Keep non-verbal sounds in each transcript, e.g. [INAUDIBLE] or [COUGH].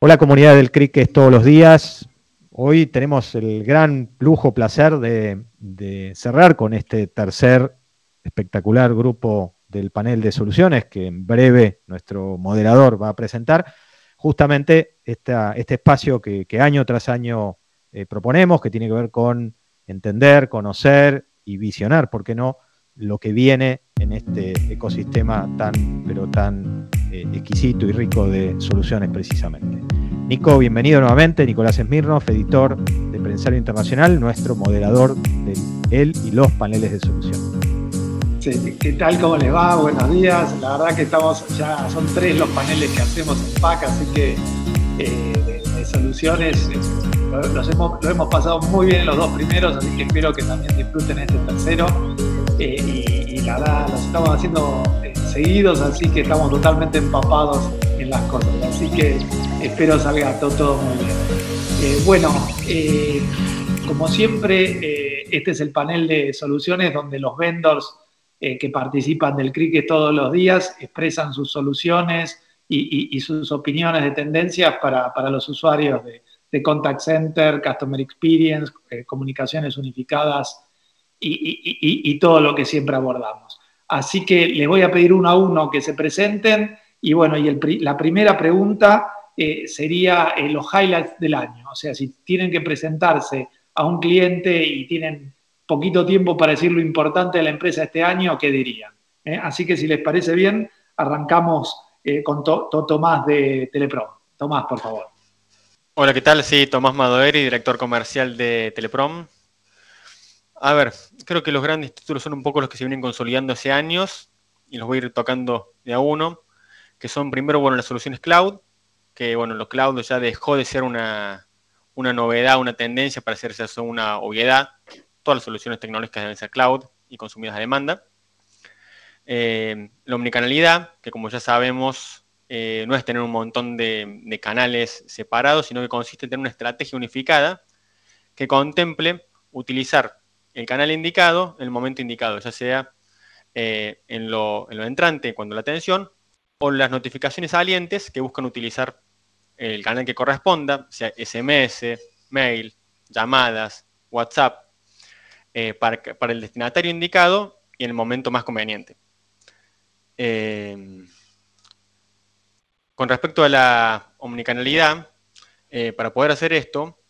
Hola comunidad del CRIC es todos los días. Hoy tenemos el gran lujo, placer de, cerrar con este tercer espectacular grupo del panel de soluciones que en breve nuestro moderador va a presentar. Justamente este espacio que, año tras año eh, proponemos, que tiene que ver con entender, conocer y visionar, ¿por qué no?, lo que viene en este ecosistema tan, pero tan eh, exquisito y rico de soluciones precisamente. Nico, bienvenido nuevamente. Nicolás Smirnov, editor de Prensario Internacional, nuestro moderador de él y los paneles de solución. Sí, ¿qué tal? ¿Cómo les va? Buenos días. La verdad que estamos, ya son tres los paneles que hacemos en PAC, así que eh, de, soluciones los hemos, pasado muy bien en los dos primeros, así que espero que también disfruten este tercero. Eh, los estamos haciendo eh, seguidos, así que estamos totalmente empapados en las cosas. Así que espero salga todo, muy bien. Eh, bueno, eh, como siempre, eh, este es el panel de soluciones donde los vendors que participan del cricket todos los días expresan sus soluciones y, sus opiniones de tendencias para, los usuarios de, Contact Center, Customer Experience, comunicaciones unificadas y, todo lo que siempre abordamos. Así que les voy a pedir uno a uno que se presenten y bueno, y la primera pregunta eh, sería eh, los highlights del año. O sea, si tienen que presentarse a un cliente y tienen poquito tiempo para decir lo importante de la empresa este año, ¿qué dirían? ¿Eh? Así que si les parece bien, arrancamos con Tomás de Teleprom. Tomás, por favor. Hola, ¿qué tal? Sí, Tomás Madoeri, director comercial de Teleprom. A ver, creo que los grandes títulos son un poco los que se vienen consolidando hace años y los voy a ir tocando de a uno que son primero, bueno, las soluciones cloud, que bueno, los cloud ya dejó de ser una, novedad, una tendencia para hacerse eso una obviedad. Todas las soluciones tecnológicas deben ser cloud y consumidas a demanda. Eh, la omnicanalidad, que como ya sabemos, eh, no es tener un montón de, canales separados, sino que consiste en tener una estrategia unificada que contemple utilizar el canal indicado el momento indicado, ya sea eh, en, lo, en, entrante cuando la atención o las notificaciones salientes que buscan utilizar el canal que corresponda, sea SMS, mail, llamadas, WhatsApp, eh, para, el destinatario indicado y en el momento más conveniente. Em, con respecto a la omnicanalidad, eh, para poder hacer esto,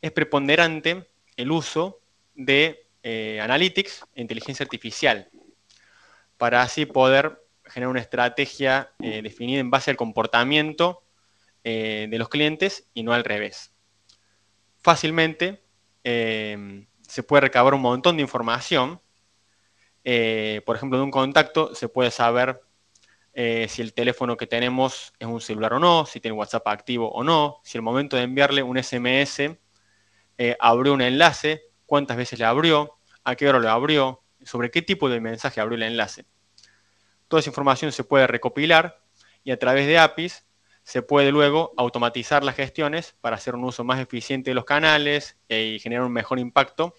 es preponderante el uso de eh, analytics e inteligencia artificial, para así poder generar una estrategia eh, definida en base al comportamiento eh, de los clientes y no al revés. Fácilmente se puede recabar un montón de información. por ejemplo, de un contacto se puede saber si el teléfono que tenemos es un celular o no, si tiene WhatsApp activo o no, si el momento de enviarle un SMS abrió un enlace, cuántas veces le abrió, a qué hora lo abrió, sobre qué tipo de mensaje abrió el enlace. Toda esa información se puede recopilar y a través de APIs se puede luego automatizar las gestiones para hacer un uso más eficiente de los canales y generar un mejor impacto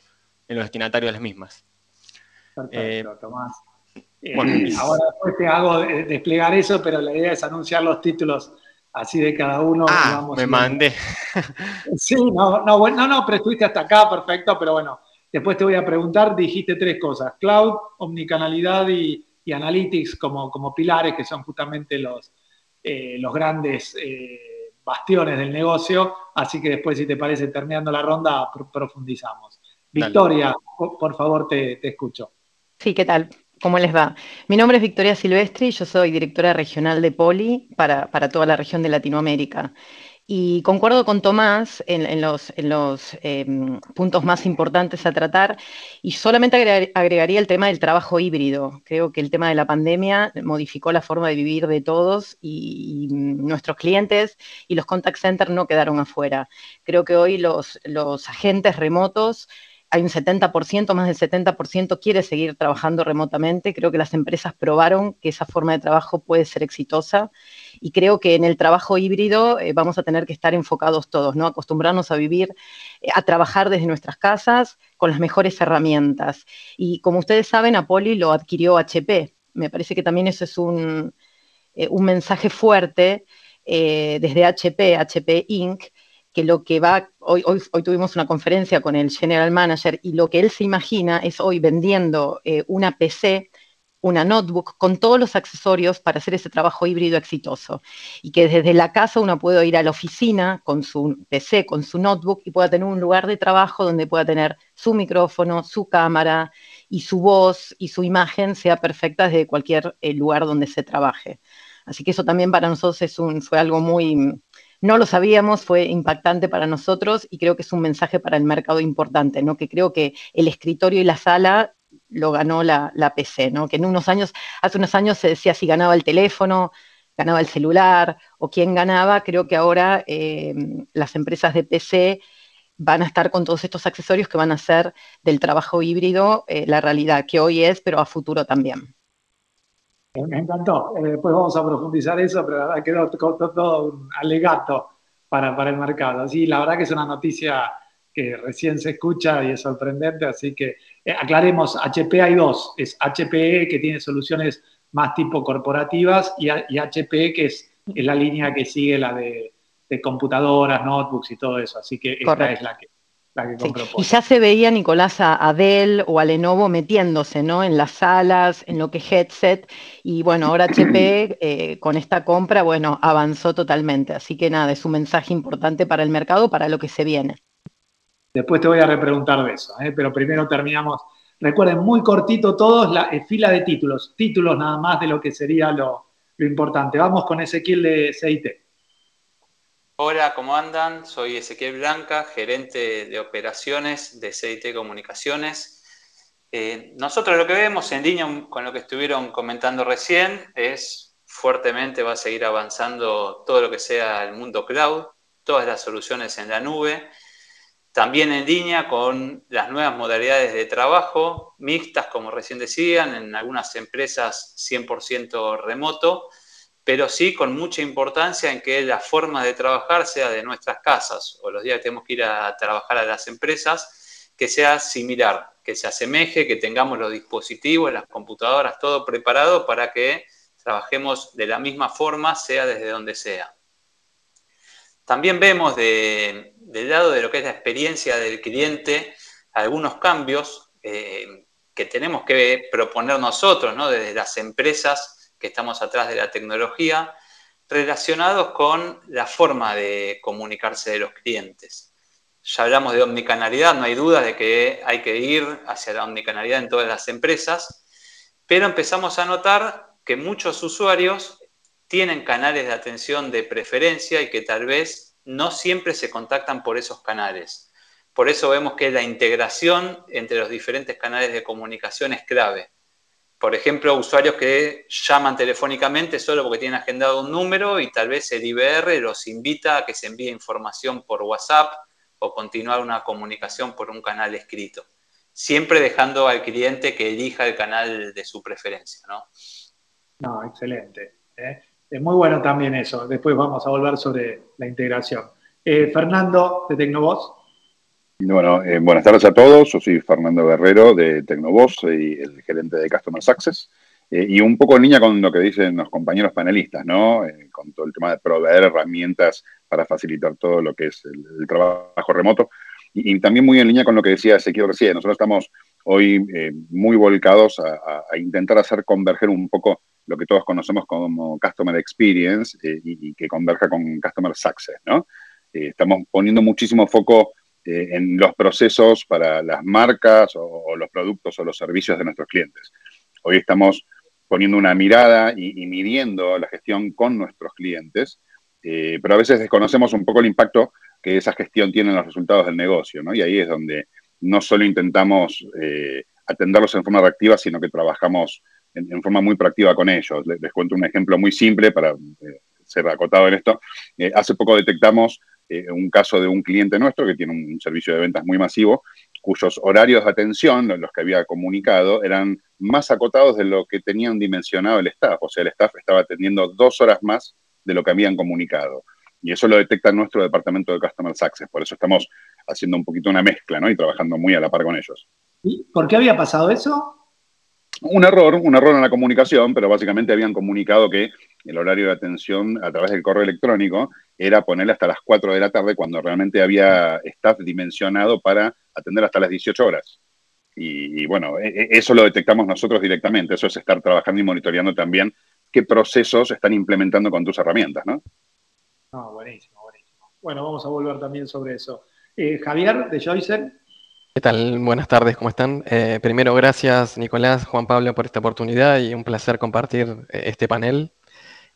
en los destinatarios de las mismas. Perfecto, eh, Tomás. Eh, [CLEARS THROAT] ahora después te hago desplegar eso, pero la idea es anunciar los títulos así de cada uno. Ah, me mandé. [LAUGHS] Sí, no, no, no, no, pero estuviste hasta acá, perfecto, pero bueno, después te voy a preguntar, dijiste tres cosas, cloud, omnicanalidad y, y Analytics como, como pilares, que son justamente los, eh, los grandes eh, bastiones del negocio. Así que después, si te parece, terminando la ronda, profundizamos. Victoria, por, favor, te, escucho. Sí, ¿qué tal? ¿Cómo les va? Mi nombre es Victoria Silvestri, yo soy directora regional de Poli para, para toda la región de Latinoamérica. Y concuerdo con Tomás en, los, em, puntos más importantes a tratar y solamente agregaría el tema del trabajo híbrido. Creo que el tema de la pandemia modificó la forma de vivir de todos y, nuestros clientes y los contact centers no quedaron afuera. Creo que hoy los, los agentes remotos hay un 70%, más del 70% quiere seguir trabajando remotamente. Creo que las empresas probaron que esa forma de trabajo puede ser exitosa y creo que en el trabajo híbrido eh, vamos a tener que estar enfocados todos, ¿no? Acostumbrarnos a vivir, eh, a trabajar desde nuestras casas con las mejores herramientas. Y como ustedes saben, Apoli lo adquirió HP. Me parece que también eso es un, eh, un mensaje fuerte desde HP, HP Inc., que lo que va, hoy, hoy, tuvimos una conferencia con el General Manager y lo que él se imagina es hoy vendiendo una PC una notebook con todos los accesorios para hacer ese trabajo híbrido exitoso. Y que desde la casa uno pueda ir a la oficina con su PC, con su notebook y pueda tener un lugar de trabajo donde pueda tener su micrófono, su cámara y su voz y su imagen sea perfecta desde cualquier eh, lugar donde se trabaje. Así que eso también para nosotros es un, fue algo muy, no lo sabíamos, fue impactante para nosotros y creo que es un mensaje para el mercado importante, ¿no? Que creo que el escritorio y la sala lo ganó la, PC, ¿no? Que en unos años, hace unos años se decía si ganaba el teléfono, ganaba el celular o quién ganaba, creo que ahora eh, las empresas de PC van a estar con todos estos accesorios que van a hacer del trabajo híbrido eh, la realidad que hoy es, pero a futuro también. Me encantó. Eh, después vamos a profundizar eso, pero la verdad quedó todo, un alegato para, para el mercado. Sí, la verdad que es una noticia que recién se escucha y es sorprendente, así que eh, aclaremos, HP hay dos, es HPE que tiene soluciones más tipo corporativas y, HPE que es, la línea que sigue la de, computadoras, notebooks y todo eso, así que esta es la que, la que Y ya se veía, Nicolás, a, Dell o a Lenovo metiéndose ¿no? en las salas, en lo que es headset, y bueno, ahora HP [CLEARS THROAT] eh, con esta compra, bueno, avanzó totalmente, así que nada, es un mensaje importante para el mercado, para lo que se viene. Después te voy a repreguntar de eso, ¿eh? pero primero terminamos. Recuerden, muy cortito todos, la eh, fila de títulos, títulos nada más de lo que sería lo, importante. Vamos con Ezequiel de CIT. Hola, ¿cómo andan? Soy Ezequiel Blanca, gerente de operaciones de CIT Comunicaciones. Eh, nosotros lo que vemos en línea con lo que estuvieron comentando recién es fuertemente va a seguir avanzando todo lo que sea el mundo cloud, todas las soluciones en la nube también en línea con las nuevas modalidades de trabajo, mixtas, como recién decían, en algunas empresas 100% remoto, pero sí con mucha importancia en que la forma de trabajar sea de nuestras casas o los días que tenemos que ir a trabajar a las empresas, que sea similar, que se asemeje, que tengamos los dispositivos, las computadoras, todo preparado para que trabajemos de la misma forma, sea desde donde sea. También vemos del lado de lo que es la experiencia del cliente algunos cambios eh, que tenemos que proponer nosotros, ¿no? desde las empresas que estamos atrás de la tecnología, relacionados con la forma de comunicarse de los clientes. Ya hablamos de omnicanalidad, no hay duda de que hay que ir hacia la omnicanalidad en todas las empresas, pero empezamos a notar que muchos usuarios tienen canales de atención de preferencia y que tal vez no siempre se contactan por esos canales. Por eso vemos que la integración entre los diferentes canales de comunicación es clave. Por ejemplo, usuarios que llaman telefónicamente solo porque tienen agendado un número y tal vez el IBR los invita a que se envíe información por WhatsApp o continuar una comunicación por un canal escrito. Siempre dejando al cliente que elija el canal de su preferencia, ¿no? No, excelente. ¿eh? Es muy bueno también eso. Después vamos a volver sobre la integración. Eh, Fernando, de Tecnovoz. Bueno, eh, buenas tardes a todos. Yo soy Fernando Guerrero de Tecnovoz, soy el gerente de Customer Success. Eh, y un poco en línea con lo que dicen los compañeros panelistas, ¿no? con todo el tema de proveer herramientas para facilitar todo lo que es el, trabajo remoto. Y, también muy en línea con lo que decía Ezequiel recién. Nosotros estamos hoy muy volcados a intentar hacer converger un poco lo que todos conocemos como Customer Experience eh, y, que converja con Customer Success, ¿no? Eh, estamos poniendo muchísimo foco eh, en los procesos para las marcas o, los productos o los servicios de nuestros clientes. Hoy estamos poniendo una mirada y, midiendo la gestión con nuestros clientes, pero a veces desconocemos un poco el impacto que esa gestión tiene en los resultados del negocio, ¿no? Y ahí es donde no solo intentamos atenderlos en forma reactiva, sino que trabajamos en, forma muy proactiva con ellos. Les, cuento un ejemplo muy simple para eh, ser acotado en esto. Eh, hace poco detectamos eh, un caso de un cliente nuestro que tiene un servicio de ventas muy masivo, cuyos horarios de atención, los que había comunicado, eran más acotados de lo que tenían dimensionado el staff. O sea, el staff estaba atendiendo dos horas más de lo que habían comunicado. Y eso lo detecta nuestro departamento de Customer Success. Por eso estamos haciendo un poquito una mezcla ¿no? y trabajando muy a la par con ellos. ¿Y por qué había pasado eso? Un error, un error en la comunicación, pero básicamente habían comunicado que el horario de atención a través del correo electrónico era ponerle hasta las 4 de la tarde cuando realmente había staff dimensionado para atender hasta las 18 horas. Y, bueno, e, e, eso lo detectamos nosotros directamente, eso es estar trabajando y monitoreando también qué procesos están implementando con tus herramientas, ¿no? No, buenísimo, buenísimo. Bueno, vamos a volver también sobre eso. Eh, Javier, de Joyce. ¿Qué tal? Buenas tardes, ¿cómo están? Eh, primero, gracias Nicolás, Juan Pablo por esta oportunidad y un placer compartir eh, este panel.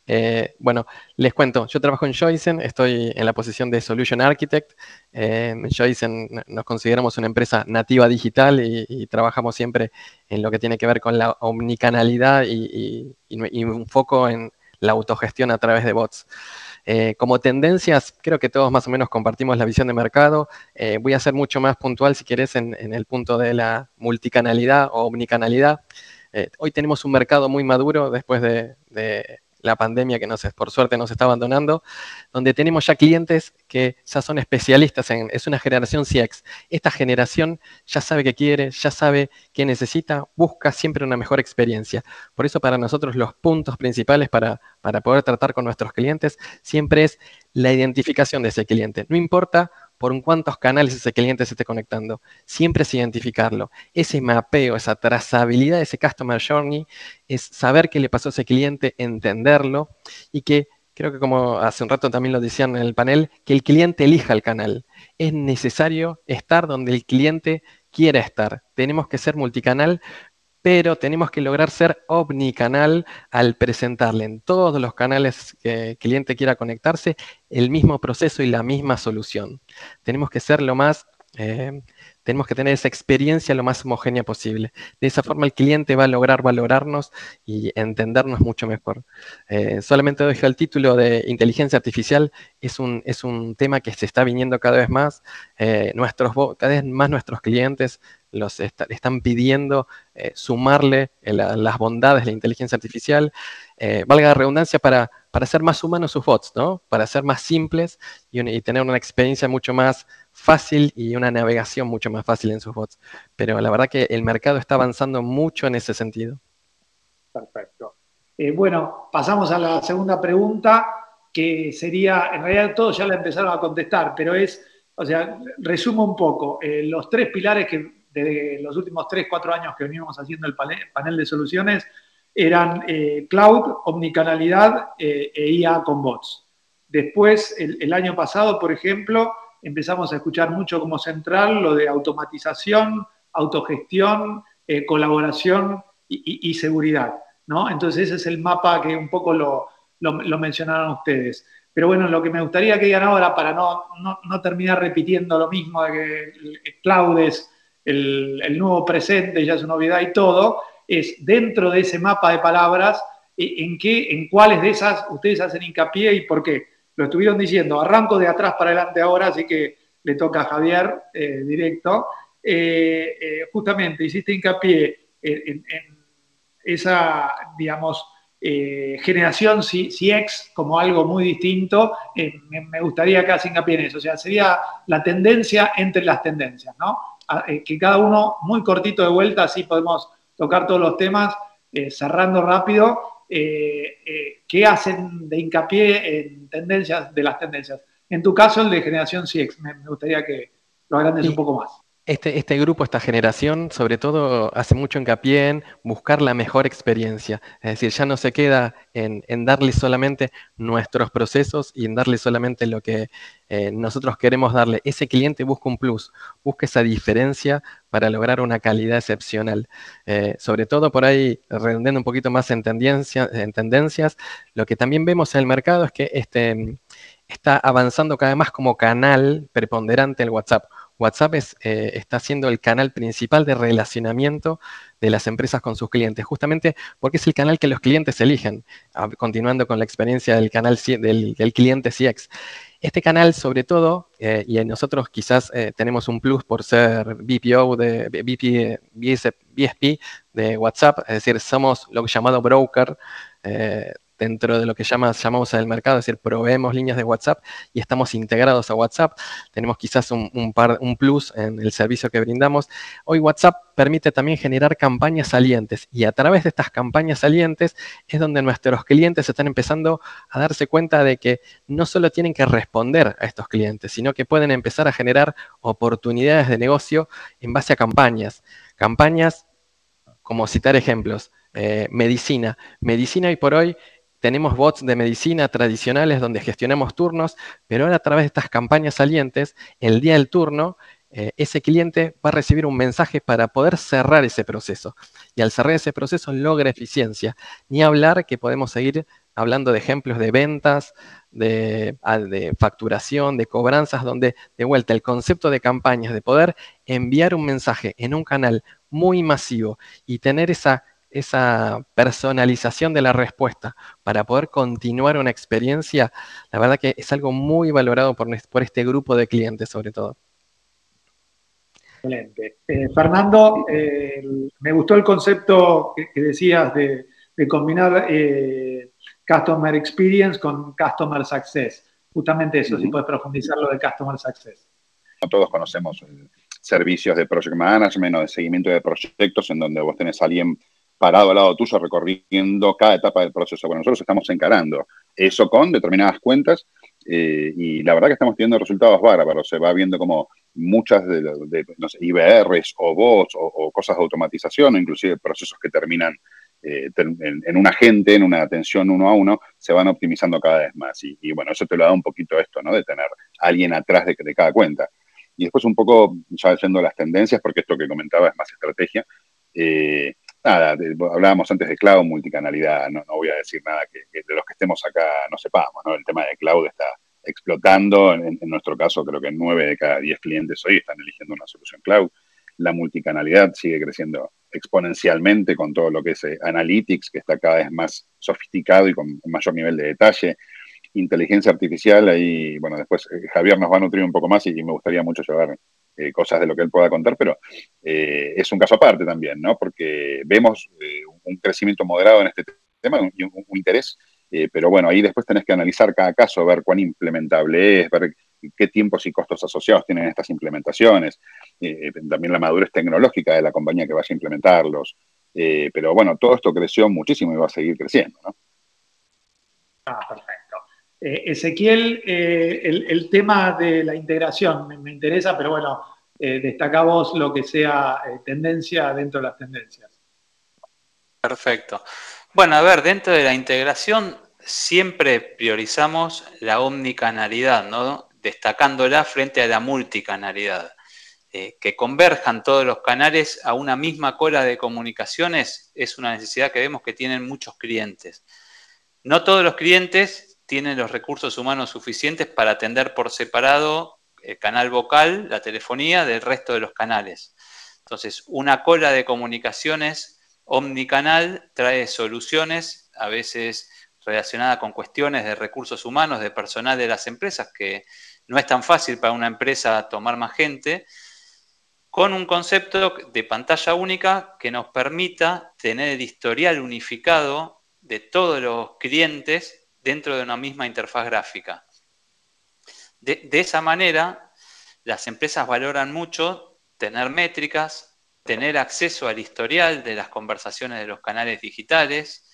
Eh, bueno, les cuento, yo trabajo en Joysen, estoy en la posición de Solution Architect. en Joysen nos consideramos una empresa nativa digital y, trabajamos siempre en lo que tiene que ver con la omnicanalidad y un foco en la autogestión a través de bots. Eh, como tendencias, creo que todos más o menos compartimos la visión de mercado. Eh, voy a ser mucho más puntual, si quieres, en, el punto de la multicanalidad o omnicanalidad. Eh, hoy tenemos un mercado muy maduro después de la pandemia que nos, por suerte nos está abandonando, donde tenemos ya clientes que ya son especialistas en, es una generación CX. Esta generación ya sabe qué quiere, ya sabe qué necesita, busca siempre una mejor experiencia. Por eso para nosotros los puntos principales para, para poder tratar con nuestros clientes siempre es la identificación de ese cliente. No importa por cuántos canales ese cliente se esté conectando. Siempre es identificarlo. Ese mapeo, esa trazabilidad, ese customer journey, es saber qué le pasó a ese cliente, entenderlo y que, creo que como hace un rato también lo decían en el panel, que el cliente elija el canal. Es necesario estar donde el cliente quiera estar. Tenemos que ser multicanal, pero tenemos que lograr ser omnicanal al presentarle en todos los canales que el cliente quiera conectarse el mismo proceso y la misma solución. Tenemos que ser lo más eh, tenemos que tener esa experiencia lo más homogénea posible. De esa forma el cliente va a lograr valorarnos y entendernos mucho mejor. Eh, solamente dejo el título de inteligencia artificial, es un, es un tema que se está viniendo cada vez más. Eh, nuestros, cada vez más nuestros clientes los están pidiendo eh, sumarle las bondades de la inteligencia artificial, valga la redundancia, para, para hacer más humanos sus bots, ¿no? para ser más simples y tener una experiencia mucho más fácil y una navegación mucho más fácil en sus bots. Pero la verdad que el mercado está avanzando mucho en ese sentido. Perfecto. Eh, bueno, pasamos a la segunda pregunta, que sería, en realidad todos ya la empezaron a contestar, pero es, o sea, resumo un poco, eh, los tres pilares que de los últimos tres, cuatro años que venimos haciendo el panel, de soluciones eran eh, cloud, omnicanalidad e IA con bots. Después, el año pasado, por ejemplo, empezamos a escuchar mucho como central lo de automatización, autogestión, eh, colaboración y, seguridad. ¿no? Entonces ese es el mapa que un poco lo, mencionaron ustedes. Pero bueno, lo que me gustaría que digan ahora, para no, terminar repitiendo lo mismo de que el, cloud es el, el, nuevo presente, ya es una novedad y todo, es dentro de ese mapa de palabras, eh, en, qué, en cuáles de esas ustedes hacen hincapié y por qué lo estuvieron diciendo, arranco de atrás para adelante ahora, así que le toca a Javier eh, directo. Eh, eh, justamente hiciste hincapié en, esa, digamos, generación CX como algo muy distinto. Me, gustaría que haga hincapié en eso. O sea, sería la tendencia entre las tendencias, ¿no? que cada uno muy cortito de vuelta, así podemos tocar todos los temas, cerrando rápido eh, eh, que hacen de hincapié en tendencias de las tendencias. En tu caso, el de generación CX, me, gustaría que lo agrandes un poco más. Este, este, grupo, esta generación, sobre todo hace mucho hincapié en buscar la mejor experiencia. Es decir, ya no se queda en, darle solamente nuestros procesos y en darle solamente lo que eh, nosotros queremos darle. Ese cliente busca un plus, busca esa diferencia para lograr una calidad excepcional. Eh, sobre todo por ahí, redondeando un poquito más en, en tendencias, lo que también vemos en el mercado es que este, está avanzando cada vez más como canal preponderante el WhatsApp WhatsApp eh, está siendo el canal principal de relacionamiento de las empresas con sus clientes, justamente porque es el canal que los clientes eligen, continuando con la experiencia del canal del, cliente CX. Este canal, sobre todo, eh, y nosotros quizás eh, tenemos un plus por ser BPO de BSP de WhatsApp, es decir, somos lo llamado broker dentro de lo que llamamos el mercado, es decir, proveemos líneas de WhatsApp y estamos integrados a WhatsApp. Tenemos quizás un, un plus en el servicio que brindamos. Hoy WhatsApp permite también generar campañas salientes y a través de estas campañas salientes es donde nuestros clientes están empezando a darse cuenta de que no solo tienen que responder a estos clientes, sino que pueden empezar a generar oportunidades de negocio en base a campañas. Campañas, como citar ejemplos, eh, medicina. Medicina hoy por hoy tenemos bots de medicina tradicionales donde gestionamos turnos, pero ahora a través de estas campañas salientes, el día del turno, eh, ese cliente va a recibir un mensaje para poder cerrar ese proceso. Y al cerrar ese proceso logra eficiencia. Ni hablar que podemos seguir hablando de ejemplos de ventas, de, ah, de, facturación, de cobranzas, donde de vuelta el concepto de campañas, de poder enviar un mensaje en un canal muy masivo y tener esa esa personalización de la respuesta para poder continuar una experiencia, la verdad que es algo muy valorado por, este grupo de clientes sobre todo. Excelente. Eh, Fernando, eh, me gustó el concepto que, decías de, combinar eh, Customer Experience con Customer Success. Justamente eso, si puedes profundizar lo de Customer Success. Todos conocemos servicios de Project Management o de seguimiento de proyectos en donde vos tenés a alguien parado al lado tuyo recorriendo cada etapa del proceso. Bueno, nosotros estamos encarando eso con determinadas cuentas eh, y la verdad que estamos teniendo resultados bárbaros. Se va viendo como muchas de, no sé, IBRs o bots o, cosas de automatización o inclusive procesos que terminan eh, en, un agente, en una atención uno a uno, se van optimizando cada vez más. Y, bueno, eso te lo da un poquito esto, ¿no? De tener alguien atrás de, de cada cuenta. Y después un poco, ya yendo las tendencias, porque esto que comentaba es más estrategia, eh, nada, hablábamos antes de cloud, multicanalidad, no, voy a decir nada que, de los que estemos acá no sepamos, ¿no? El tema de cloud está explotando, en, nuestro caso creo que nueve de cada diez clientes hoy están eligiendo una solución cloud. La multicanalidad sigue creciendo exponencialmente con todo lo que es eh, analytics, que está cada vez más sofisticado y con mayor nivel de detalle. Inteligencia artificial, ahí, bueno, después eh, Javier nos va a nutrir un poco más y, me gustaría mucho llevar eh, cosas de lo que él pueda contar, pero eh, es un caso aparte también, ¿no? Porque vemos eh, un crecimiento moderado en este tema y un, interés, pero bueno, ahí después tenés que analizar cada caso, ver cuán implementable es, ver qué tiempos y costos asociados tienen estas implementaciones, también la madurez tecnológica de la compañía que vaya a implementarlos. pero bueno, todo esto creció muchísimo y va a seguir creciendo, ¿no? Ah, perfecto. Ezequiel, el, tema de la integración me interesa, pero bueno, eh, destacamos lo que sea eh, tendencia dentro de las tendencias. Perfecto. Bueno, a ver, dentro de la integración siempre priorizamos la omnicanalidad, ¿no? destacándola frente a la multicanalidad. Eh, que converjan todos los canales a una misma cola de comunicaciones es una necesidad que vemos que tienen muchos clientes. No todos los clientes tienen los recursos humanos suficientes para atender por separado el canal vocal, la telefonía, del resto de los canales. Entonces, una cola de comunicaciones omnicanal trae soluciones, a veces relacionadas con cuestiones de recursos humanos, de personal de las empresas, que no es tan fácil para una empresa tomar más gente, con un concepto de pantalla única que nos permita tener el historial unificado de todos los clientes dentro de una misma interfaz gráfica. De, esa manera, las empresas valoran mucho tener métricas, tener acceso al historial de las conversaciones de los canales digitales,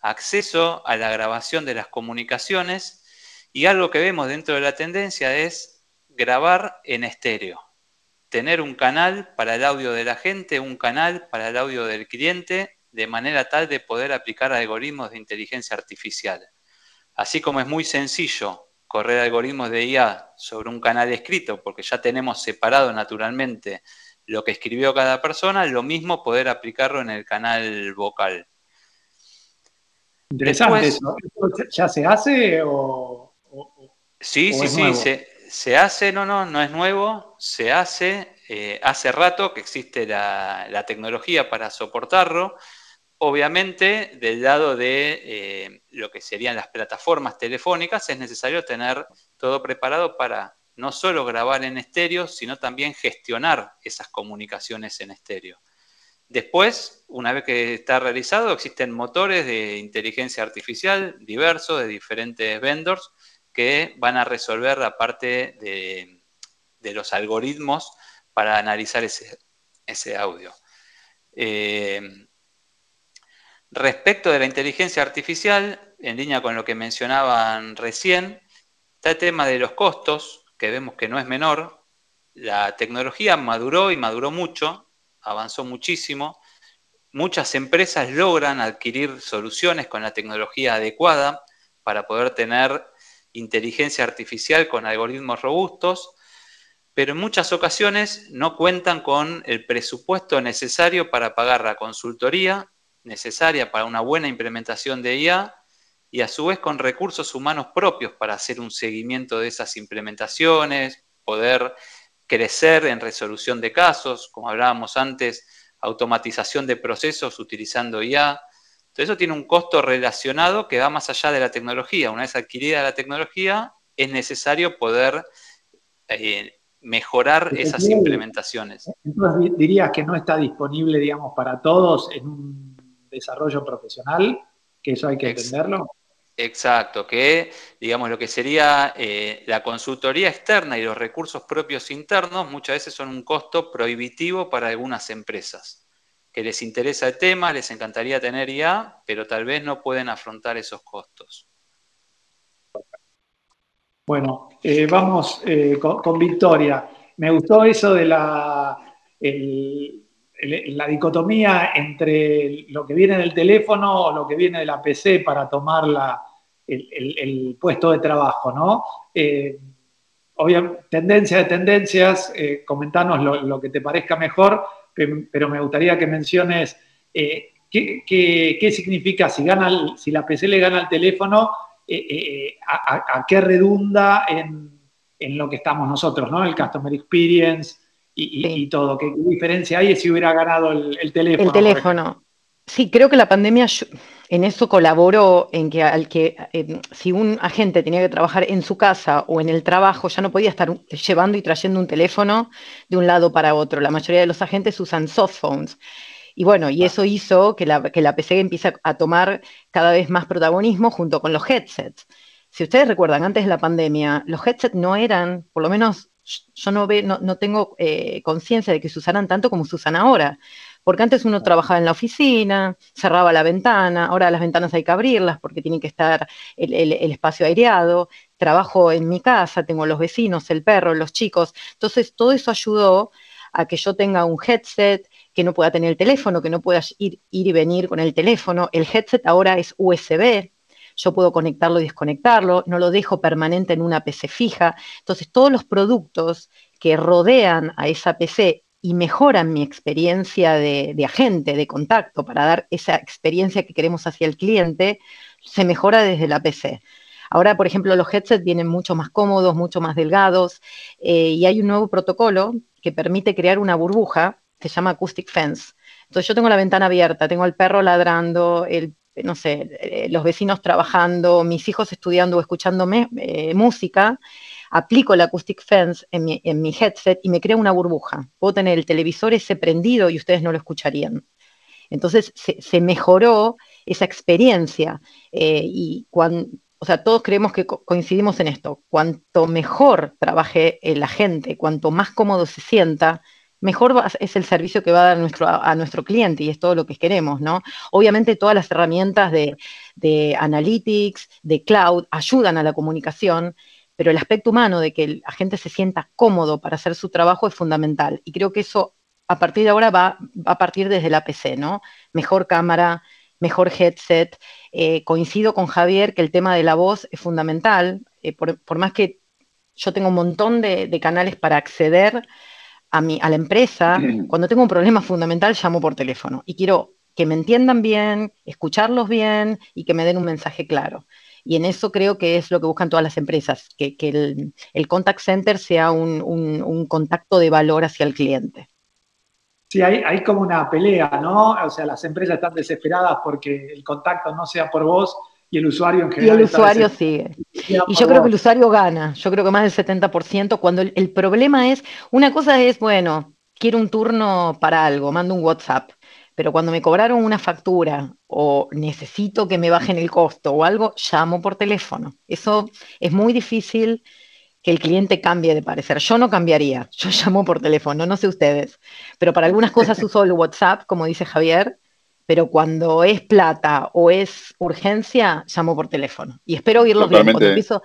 acceso a la grabación de las comunicaciones y algo que vemos dentro de la tendencia es grabar en estéreo. Tener un canal para el audio de la gente, un canal para el audio del cliente, de manera tal de poder aplicar algoritmos de inteligencia artificial. Así como es muy sencillo correr algoritmos de IA sobre un canal escrito, porque ya tenemos separado naturalmente lo que escribió cada persona, lo mismo poder aplicarlo en el canal vocal. Interesante eso. ¿Ya se hace o...? sí, sí, sí, se, hace, no, no, no es nuevo, se hace, eh, hace rato que existe la tecnología para soportarlo. Obviamente, del lado de eh, lo que serían las plataformas telefónicas, es necesario tener todo preparado para no solo grabar en estéreo, sino también gestionar esas comunicaciones en estéreo. Después, una vez que está realizado, existen motores de inteligencia artificial diversos de diferentes vendors que van a resolver la parte de, los algoritmos para analizar ese, audio. Eh, respecto de la inteligencia artificial, en línea con lo que mencionaban recién, está el tema de los costos, que vemos que no es menor. La tecnología maduró y maduró mucho, avanzó muchísimo. Muchas empresas logran adquirir soluciones con la tecnología adecuada para poder tener inteligencia artificial con algoritmos robustos, pero en muchas ocasiones no cuentan con el presupuesto necesario para pagar la consultoría necesaria para una buena implementación de IA y a su vez con recursos humanos propios para hacer un seguimiento de esas implementaciones, poder crecer en resolución de casos, como hablábamos antes, automatización de procesos utilizando IA. Entonces eso tiene un costo relacionado que va más allá de la tecnología. Una vez adquirida la tecnología, es necesario poder eh, mejorar esas implementaciones. Entonces dirías que no está disponible, digamos, para todos en un desarrollo profesional, que eso hay que entenderlo. Exacto, que digamos lo que sería eh, la consultoría externa y los recursos propios internos muchas veces son un costo prohibitivo para algunas empresas, que les interesa el tema, les encantaría tener IA, pero tal vez no pueden afrontar esos costos. Bueno, eh, vamos eh, con, Victoria. Me gustó eso de la, la dicotomía entre lo que viene del teléfono o lo que viene de la PC para tomar la, el, puesto de trabajo, ¿no? Eh, obviamente, tendencia de tendencias, eh, comentanos lo, que te parezca mejor, pero me gustaría que menciones eh, qué, significa si, gana, si la PC le gana al teléfono, a, qué redunda en, lo que estamos nosotros, ¿no? El Customer Experience y, todo. ¿Qué, diferencia hay si hubiera ganado el, teléfono? El teléfono. Sí, creo que la pandemia en eso colaboró en que al que eh, si un agente tenía que trabajar en su casa o en el trabajo, ya no podía estar llevando y trayendo un teléfono de un lado para otro. La mayoría de los agentes usan soft phones. Y bueno, y eso hizo que la, que la PC empiece a tomar cada vez más protagonismo junto con los headsets. Si ustedes recuerdan, antes de la pandemia, los headsets no eran, por lo menos yo no, ve, no, tengo eh, conciencia de que se usaran tanto como se usan ahora. Porque antes uno trabajaba en la oficina, cerraba la ventana, ahora las ventanas hay que abrirlas porque tiene que estar el, espacio aireado. Trabajo en mi casa, tengo los vecinos, el perro, los chicos. Entonces, todo eso ayudó a que yo tenga un headset, que no pueda tener el teléfono, que no pueda ir, ir y venir con el teléfono. El headset ahora es USB, yo puedo conectarlo y desconectarlo, no lo dejo permanente en una PC fija. Entonces, todos los productos que rodean a esa PC y mejoran mi experiencia de, agente, de contacto, para dar esa experiencia que queremos hacia el cliente, se mejora desde la PC. Ahora, por ejemplo, los headsets vienen mucho más cómodos, mucho más delgados, eh, y hay un nuevo protocolo que permite crear una burbuja, se llama Acoustic Fence. Entonces yo tengo la ventana abierta, tengo al perro ladrando, el, no sé, eh, los vecinos trabajando, mis hijos estudiando o escuchándome eh, música, aplico el Acoustic Fence en mi, headset y me crea una burbuja. Puedo tener el televisor ese prendido y ustedes no lo escucharían. Entonces se, mejoró esa experiencia eh, y cuando, o sea, todos creemos que coincidimos en esto. Cuanto mejor trabaje la gente, cuanto más cómodo se sienta, mejor es el servicio que va a dar nuestro, a, nuestro cliente y es todo lo que queremos, ¿no? Obviamente todas las herramientas de, de analytics, de cloud, ayudan a la comunicación, pero el aspecto humano de que la gente se sienta cómodo para hacer su trabajo es fundamental. Y creo que eso a partir de ahora va, a partir desde la PC, ¿no? Mejor cámara, mejor headset. Eh, coincido con Javier que el tema de la voz es fundamental, eh, por, más que yo tengo un montón de, canales para acceder a, mi, a la empresa, cuando tengo un problema fundamental llamo por teléfono y quiero que me entiendan bien, escucharlos bien y que me den un mensaje claro. Y en eso creo que es lo que buscan todas las empresas, que, el, contact center sea un, contacto de valor hacia el cliente. Sí, hay, como una pelea, ¿no? O sea, las empresas están desesperadas porque el contacto no sea por vos y el usuario en general. Y el usuario sigue. Y yo creo que el usuario gana, yo creo que más del 70%, cuando el, el problema es, una cosa es, bueno, quiero un turno para algo, mando un WhatsApp pero cuando me cobraron una factura o necesito que me bajen el costo o algo, llamo por teléfono. Eso es muy difícil que el cliente cambie de parecer. Yo no cambiaría, [LAUGHS] yo llamo por teléfono, no sé ustedes, pero para algunas cosas uso el WhatsApp, como dice Javier, pero cuando es plata o es urgencia, llamo por teléfono. Y espero oírlo bien. Cuando empiezo,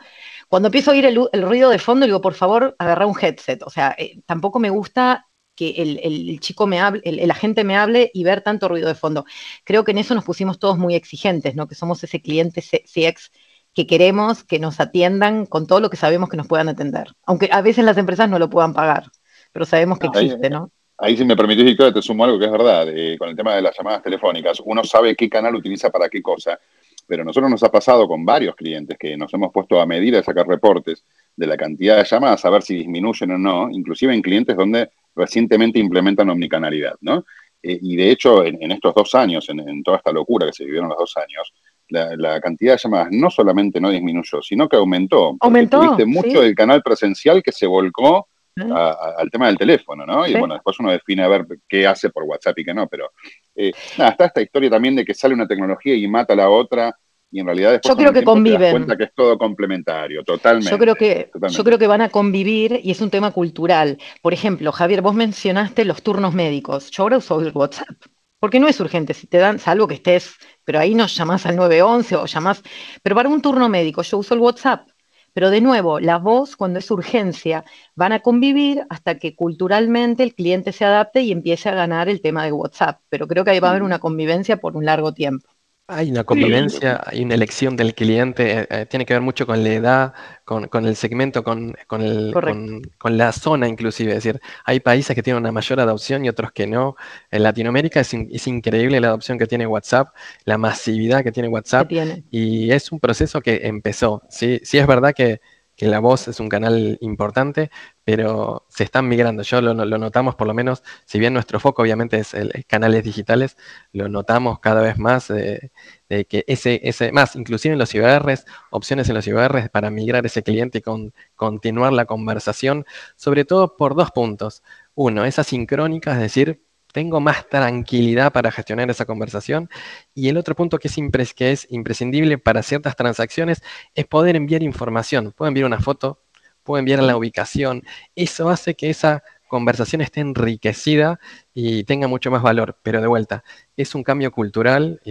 cuando empiezo a oír el, ruido de fondo, digo, por favor, agarra un headset. O sea, eh, tampoco me gusta que el, chico me hable, el, agente me hable y ver tanto ruido de fondo. Creo que en eso nos pusimos todos muy exigentes, ¿no? Que somos ese cliente CX que queremos que nos atiendan con todo lo que sabemos que nos puedan atender. Aunque a veces las empresas no lo puedan pagar, pero sabemos que existe, ¿no? Ahí si me permitís, Victoria, te sumo algo que es verdad, con el tema de las llamadas telefónicas. Uno sabe qué canal utiliza para qué cosa, pero a nosotros nos ha pasado con varios clientes que nos hemos puesto a medir, a sacar reportes de la cantidad de llamadas, a ver si disminuyen o no, inclusive en clientes donde recientemente implementan omnicanalidad, ¿no? Eh, y de hecho, en, estos dos años, en, toda esta locura que se vivieron los dos años, la, cantidad de llamadas no solamente no disminuyó, sino que aumentó. Aumentó. Tuviste mucho del canal presencial que se volcó al tema del teléfono, ¿no? Y bueno, después uno define a ver qué hace por WhatsApp y qué no, pero eh, nada, está esta historia también de que sale una tecnología y mata la otra y en realidad después yo creo que conviven. Te das cuenta que es todo complementario, totalmente. Yo creo que yo creo que van a convivir y es un tema cultural. Por ejemplo, Javier, vos mencionaste los turnos médicos. Yo ahora uso el WhatsApp. Porque no es urgente, si te dan, salvo que estés, pero ahí no llamás al 911 o llamás, pero para un turno médico yo uso el WhatsApp. Pero de nuevo, la voz, cuando es urgencia, van a convivir hasta que culturalmente el cliente se adapte y empiece a ganar el tema de WhatsApp. Pero creo que ahí va a haber una convivencia por un largo tiempo. Hay una convivencia, hay una elección del cliente, eh, eh, tiene que ver mucho con la edad, con, el segmento, con, con, la zona inclusive. Es decir, hay países que tienen una mayor adopción y otros que no. En Latinoamérica es, increíble la adopción que tiene WhatsApp, la masividad que tiene WhatsApp. Y es un proceso que empezó. Sí, sí es verdad que que la voz es un canal importante, pero se están migrando. Yo lo, notamos por lo menos, si bien nuestro foco obviamente es el, canales digitales, lo notamos cada vez más de, que ese, más, inclusive en los IBRs, opciones en los IBRs para migrar ese cliente y con, continuar la conversación, sobre todo por dos puntos. Uno, esa sincrónica, es decir, tengo más tranquilidad para gestionar esa conversación. Y el otro punto que es, que es imprescindible para ciertas transacciones es poder enviar información. Puedo enviar una foto, puedo enviar la ubicación. Eso hace que esa conversación esté enriquecida y tenga mucho más valor. Pero de vuelta, es un cambio cultural,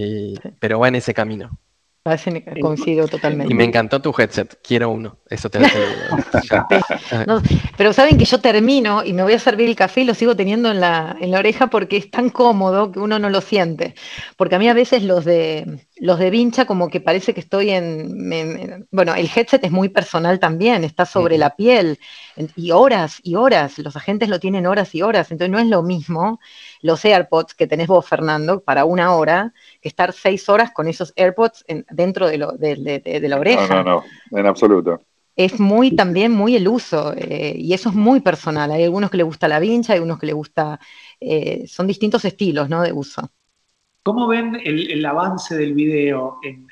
pero va en ese camino. Coincido totalmente. Y me encantó tu headset, quiero uno, eso te lo [LAUGHS] Pero saben que yo termino y me voy a servir el café y lo sigo teniendo en la, en la oreja porque es tan cómodo que uno no lo siente. Porque a mí a veces los de, los de vincha como que parece que estoy en... bueno, el headset es muy personal también, está sobre la piel y horas y horas, los agentes lo tienen horas y horas, entonces no es lo mismo los AirPods que tenés vos, Fernando, para una hora, que estar seis horas con esos AirPods dentro de, lo, de, la oreja. No, no, no, en absoluto. Es muy también muy el uso eh, y eso es muy personal. Hay algunos que les gusta la vincha, hay algunos que les gusta, eh, son distintos estilos ¿no? de uso. ¿Cómo ven el, avance del video en,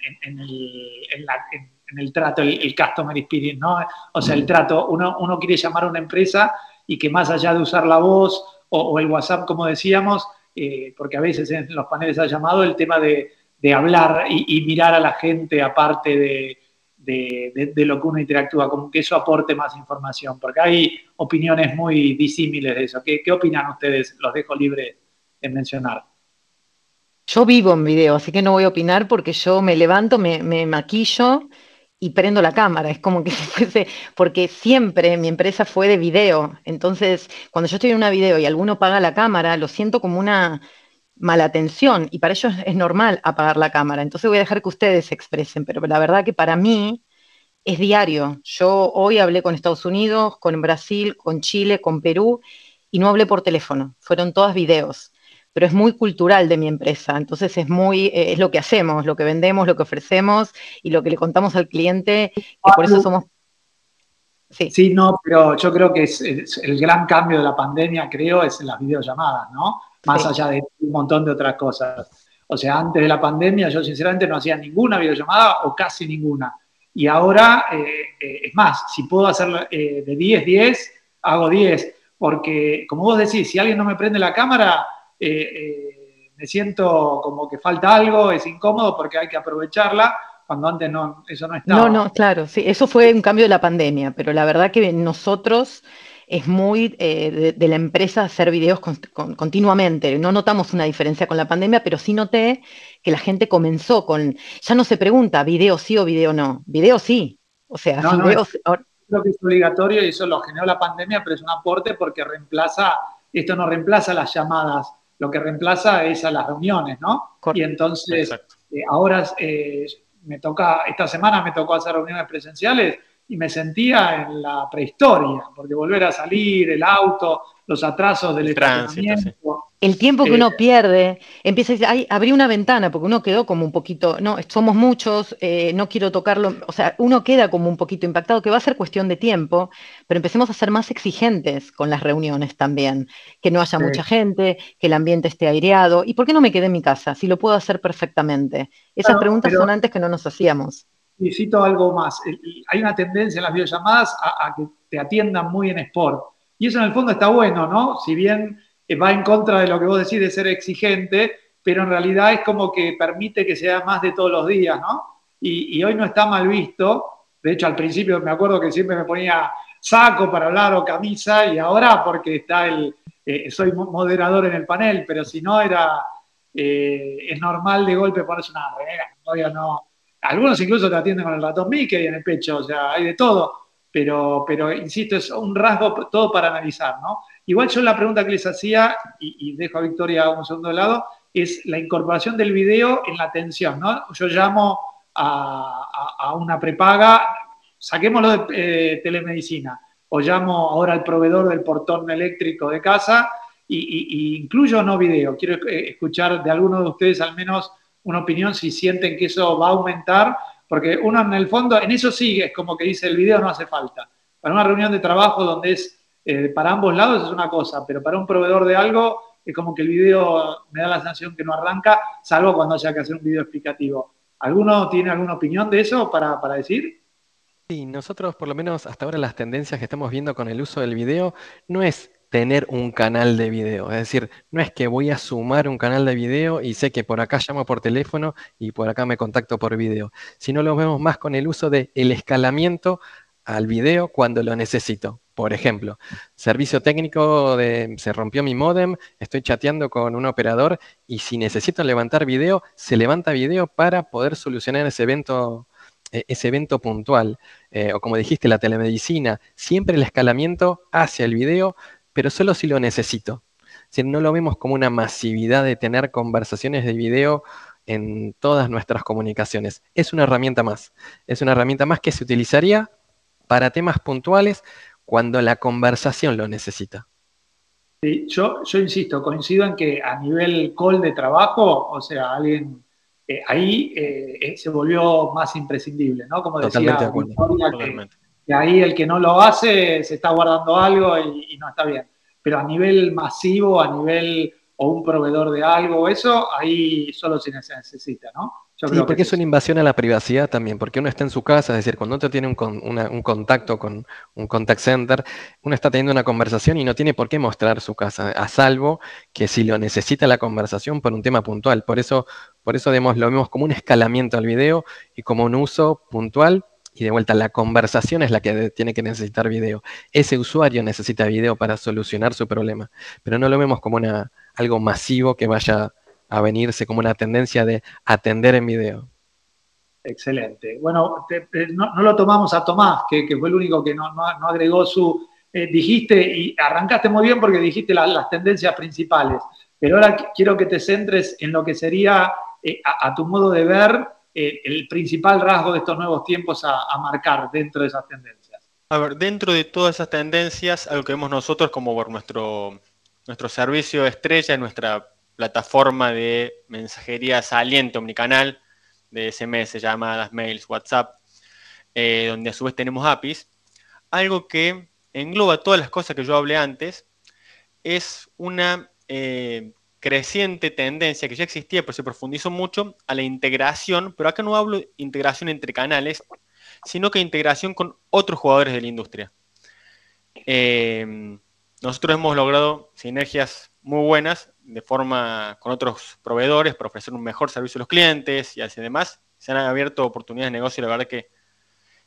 el, trato, el, customer experience? ¿no? O sea, el trato, uno, uno quiere llamar a una empresa y que más allá de usar la voz o, el WhatsApp, como decíamos, eh, porque a veces en los paneles ha llamado el tema de, hablar y, mirar a la gente aparte de, lo que uno interactúa, como que eso aporte más información, porque hay opiniones muy disímiles de eso. ¿Qué, opinan ustedes? Los dejo libre en mencionar. Yo vivo en video, así que no voy a opinar porque yo me levanto, me, me maquillo y prendo la cámara. Es como que [LAUGHS] fuese, porque siempre mi empresa fue de video. Entonces, cuando yo estoy en una video y alguno paga la cámara, lo siento como una mala atención y para ellos es normal apagar la cámara. Entonces voy a dejar que ustedes se expresen, pero la verdad que para mí es diario. Yo hoy hablé con Estados Unidos, con Brasil, con Chile, con Perú y no hablé por teléfono. Fueron todas videos pero es muy cultural de mi empresa. Entonces es muy, eh, es lo que hacemos, lo que vendemos, lo que ofrecemos y lo que le contamos al cliente, y por eso somos... Sí. sí, no, pero yo creo que es, el gran cambio de la pandemia, creo, es en las videollamadas, ¿no? Más allá de un montón de otras cosas. O sea, antes de la pandemia yo sinceramente no hacía ninguna videollamada o casi ninguna. Y ahora, eh, eh, es más, si puedo hacer de 10, 10, hago 10. Porque, como vos decís, si alguien no me prende la cámara, eh, eh, me siento como que falta algo, es incómodo porque hay que aprovecharla, cuando antes no, eso no estaba. No, no, claro, sí, eso fue un cambio de la pandemia, pero la verdad que nosotros es muy eh, de, la empresa hacer videos continuamente. No notamos una diferencia con la pandemia, pero sí noté que la gente comenzó con, ya no se pregunta, video sí o video no, video sí. O sea, no, creo que es obligatorio y eso lo generó la pandemia, pero es un aporte porque reemplaza, esto no reemplaza las llamadas, lo que reemplaza es a las reuniones, ¿no? Y entonces, eh, ahora eh, me toca, esta semana me tocó hacer reuniones presenciales y me sentía en la prehistoria, porque volver a salir, el auto, los atrasos del estacionamiento. El tiempo que uno eh, pierde, empieza a decir, ay, abrí una ventana, porque uno quedó como un poquito, no, somos muchos, eh, no quiero tocarlo, o sea, uno queda como un poquito impactado, que va a ser cuestión de tiempo, pero empecemos a ser más exigentes con las reuniones también, que no haya mucha gente, que el ambiente esté aireado, ¿y por qué no me quedé en mi casa si lo puedo hacer perfectamente? Esas preguntas son antes que no nos hacíamos. Necesito algo más. Hay una tendencia en las videollamadas a que te atiendan muy en sport y eso en el fondo está bueno, ¿no? Si bien va en contra de lo que vos decís de ser exigente, pero en realidad es como que permite que sea más de todos los días, ¿no? Y, hoy no está mal visto. De hecho, al principio me acuerdo que siempre me ponía saco para hablar o camisa y ahora porque está el, eh, soy moderador en el panel, pero si no era, eh, es normal de golpe ponerse una remera, no. Algunos incluso te atienden con el ratón Mickey en el pecho, o sea, hay de todo pero, pero insisto, es un rasgo todo para analizar, ¿no? Igual yo la pregunta que les hacía, y, dejo a Victoria un segundo de lado, es la incorporación del video en la atención, ¿no? Yo llamo a, una prepaga, saquémoslo de eh, telemedicina, o llamo ahora al proveedor del portón eléctrico de casa y, incluyo no video. Quiero eh, escuchar de alguno de ustedes al menos una opinión si sienten que eso va a aumentar porque uno en el fondo, en eso sigue, es como que dice el video no hace falta. Para una reunión de trabajo donde es eh, para ambos lados es una cosa, pero para un proveedor de algo es como que el video me da la sensación que no arranca, salvo cuando haya que hacer un video explicativo. ¿Alguno tiene alguna opinión de eso para, para decir? Sí, nosotros por lo menos hasta ahora las tendencias que estamos viendo con el uso del video no es tener un canal de video. Es decir, no es que voy a sumar un canal de video y sé que por acá llamo por teléfono y por acá me contacto por video, sino lo vemos más con el uso del el escalamiento al video cuando lo necesito. Por ejemplo, servicio técnico de se rompió mi modem, estoy chateando con un operador y si necesito levantar video, se levanta video para poder solucionar ese evento e, ese evento puntual, eh, o como dijiste, la telemedicina, siempre el escalamiento hacia el video pero solo si lo necesito. Si no lo vemos como una masividad de tener conversaciones de video en todas nuestras comunicaciones. Es una herramienta más. Es una herramienta más que se utilizaría para temas puntuales cuando la conversación lo necesita. Sí, yo, yo insisto, coincido en que a nivel call de trabajo, o sea, alguien eh, ahí eh, eh, se volvió más imprescindible, ¿no? Como decía, Totalmente que ahí el que no lo hace se está guardando algo y, no está bien. Pero a nivel masivo, a nivel o un proveedor de algo, eso ahí solo se necesita, ¿no? Yo sí, porque es una invasión a la privacidad también, porque uno está en su casa, es decir, cuando uno tiene un, contacto con un contact center, uno está teniendo una conversación y no tiene por qué mostrar su casa, a salvo que si lo necesita la conversación por un tema puntual. Por eso, por eso lo vemos como un escalamiento al video y como un uso puntual y de vuelta, la conversación es la que tiene que necesitar video. Ese usuario necesita video para solucionar su problema, pero no lo vemos como una, algo masivo que vaya a venirse como una tendencia de atender en video. Excelente. Bueno, no, lo tomamos a Tomás, que, fue el único que no, agregó su... Eh, dijiste, y arrancaste muy bien porque dijiste las tendencias principales, pero ahora quiero que te centres en lo que sería, eh, a tu modo de ver, eh, el principal rasgo de estos nuevos tiempos a, marcar dentro de esas tendencias? A ver, dentro de todas esas tendencias, algo que vemos nosotros como por nuestro, nuestro servicio estrella, nuestra plataforma de mensajería saliente omnicanal, de SMS, llamadas, mails, WhatsApp, eh, donde a su vez tenemos APIs, algo que engloba todas las cosas que yo hablé antes, es una eh, creciente tendencia que ya existía, pero se profundizó mucho, a la integración, pero acá no hablo de integración entre canales, sino que integración con otros jugadores de la industria. Eh, nosotros hemos logrado sinergias muy buenas de forma con otros proveedores para ofrecer un mejor servicio a los clientes y así demás. Se han abierto oportunidades de negocio, la verdad que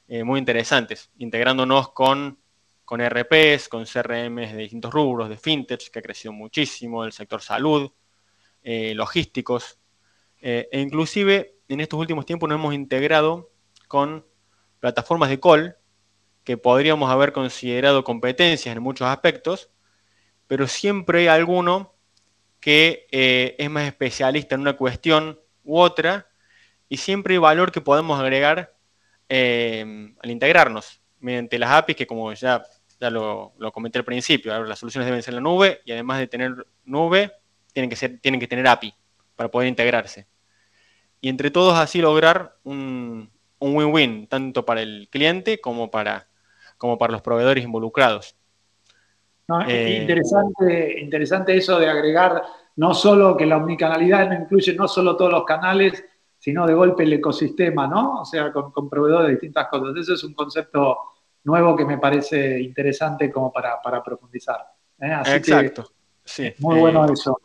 eh, muy interesantes, integrándonos con, con RPs, con CRMs de distintos rubros, de fintech, que ha crecido muchísimo, el sector salud, eh, logísticos, e inclusive en estos últimos tiempos nos hemos integrado con plataformas de call que podríamos haber considerado competencias en muchos aspectos, pero siempre hay alguno que eh, es más especialista en una cuestión u otra y siempre hay valor que podemos agregar eh, al integrarnos mediante las APIs que como ya, ya lo, comenté al principio, las soluciones deben ser la nube y además de tener nube, tienen que, ser, tienen que tener API para poder integrarse. Y entre todos así lograr un win-win, tanto para el cliente como para, como para los proveedores involucrados. Eh, interesante, interesante eso de agregar no solo que la omnicanalidad no incluye no solo todos los canales, sino de golpe el ecosistema, ¿no? O sea, con, proveedores de distintas cosas. Eso es un concepto nuevo que me parece interesante como para, profundizar. ¿eh? Exacto. sí. Muy bueno eh, eso.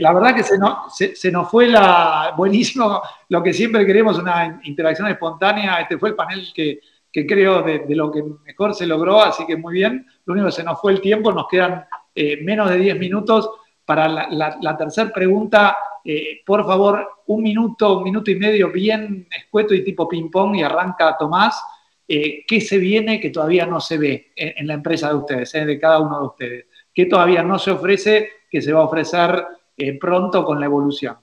la verdad que se, se, nos fue la buenísimo lo que siempre queremos, una interacción espontánea. Este fue el panel que, que creo de, lo que mejor se logró, así que muy bien. Lo único que se nos fue el tiempo, nos quedan eh, menos de 10 minutos para la, tercera pregunta. Eh, por favor, un minuto, un minuto y medio bien escueto y tipo ping-pong y arranca Tomás. Eh, ¿Qué se viene que todavía no se ve en, la empresa de ustedes, de cada uno de ustedes? ¿Qué todavía no se ofrece que se va a ofrecer pronto con la evolución?